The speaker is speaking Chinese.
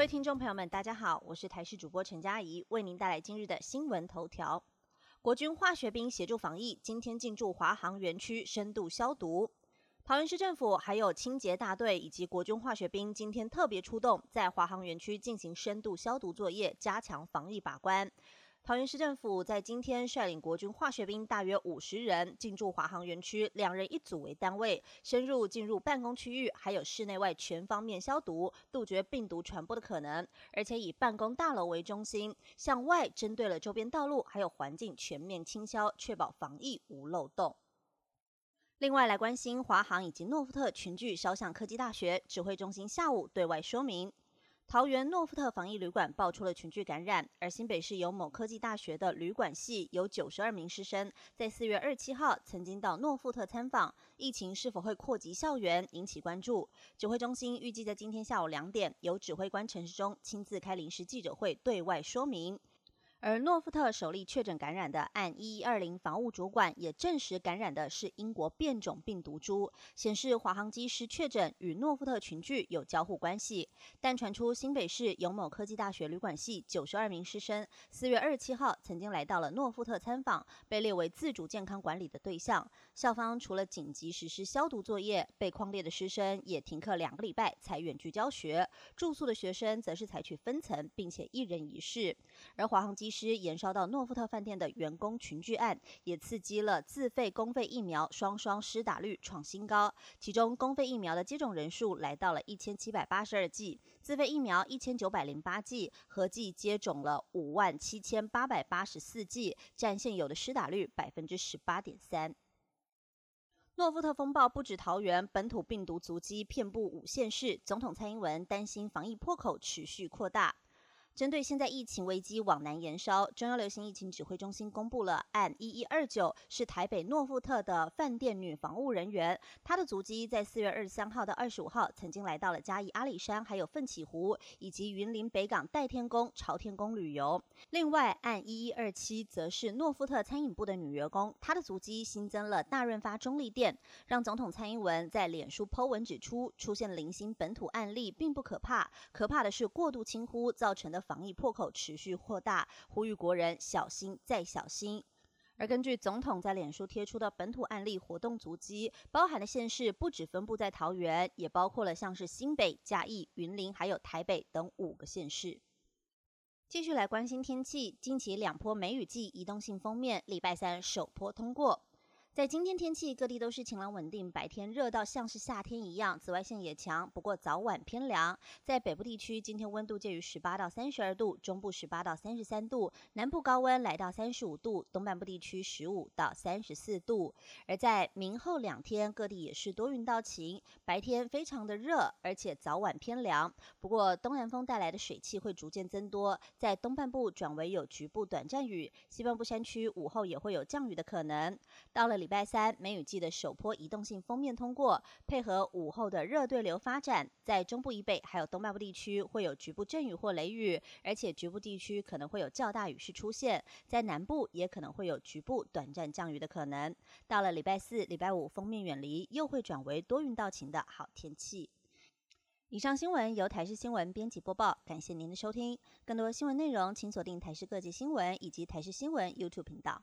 各位听众朋友们，大家好，我是台视主播陈佳怡，为您带来今日的新闻头条。国军化学兵协助防疫，今天进驻华航园区深度消毒。桃园市政府还有清洁大队以及国军化学兵今天特别出动，在华航园区进行深度消毒作业，加强防疫把关。桃园市政府在今天率领国军化学兵大约五十人进驻华航园区，两人一组为单位，深入进入办公区域，还有室内外全方面消毒，杜绝病毒传播的可能。而且以办公大楼为中心，向外针对了周边道路还有环境全面清消，确保防疫无漏洞。另外来关心华航以及诺富特群聚烧向科技大学指挥中心，下午对外说明。桃园诺富特防疫旅馆爆出了群聚感染，而新北市有某科技大学的旅馆系有九十二名师生，在四月二七号曾经到诺富特参访，疫情是否会扩及校园，引起关注。指挥中心预计在今天下午两点，由指挥官陈时中亲自开临时记者会，对外说明。而诺富特首例确诊感染的按一一二零防务主管也证实感染的是英国变种病毒株，显示华航机师确诊与诺富特群聚有交互关系。但传出新北市有某科技大学旅馆系九十二名师生，四月二十七号曾经来到了诺富特参访，被列为自主健康管理的对象。校方除了紧急实施消毒作业，被框列的师生也停课两个礼拜才远距教学，住宿的学生则是采取分层，并且一人一室。而华航机师延烧到诺富特饭店的员工群聚案，也刺激了自费公费疫苗双双施打率创新高。其中公费疫苗的接种人数来到了一千七百八十二剂，自费疫苗一千九百零八剂，合计接种了五万七千八百八十四剂，占现有的施打率百分之十八点三。诺富特风暴不止桃园，本土病毒足迹遍布五县市，总统蔡英文担心防疫破口持续扩大。针对现在疫情危机往南延烧，中央流行疫情指挥中心公布了案一一二九，是台北诺富特的饭店女防务人员，她的足迹在四月二十三号到二十五号曾经来到了嘉义阿里山，还有奋起湖以及云林北港代天宫、朝天宫旅游。另外，案一一二七则是诺富特餐饮部的女员工，她的足迹新增了大润发中立店，让总统蔡英文在脸书 Po 文指出，出现零星本土案例并不可怕，可怕的是过度轻忽造成的。防疫破口持续扩大，呼吁国人小心再小心。而根据总统在脸书贴出的本土案例活动足迹，包含的县市不止分布在桃园，也包括了像是新北、嘉义、云林，还有台北等五个县市。继续来关心天气，近期两波梅雨季移动性封面，礼拜三首波通过。在今天天气，各地都是晴朗稳定，白天热到像是夏天一样，紫外线也强，不过早晚偏凉。在北部地区，今天温度介于十八到三十二度，中部十八到三十三度，南部高温来到三十五度，东半部地区十五到三十四度。而在明后两天，各地也是多云到晴，白天非常的热，而且早晚偏凉。不过东南风带来的水汽会逐渐增多，在东半部转为有局部短暂雨，西半部山区午后也会有降雨的可能。到了礼拜三，梅雨季的首波移动性锋面通过，配合午后的热对流发展，在中部以北还有东半部地区会有局部阵雨或雷雨，而且局部地区可能会有较大雨势出现，在南部也可能会有局部短暂降雨的可能。到了礼拜四、礼拜五，锋面远离，又会转为多云到晴的好天气。以上新闻由台视新闻编辑播报，感谢您的收听。更多新闻内容，请锁定台视各界新闻以及台视新闻 YouTube 频道。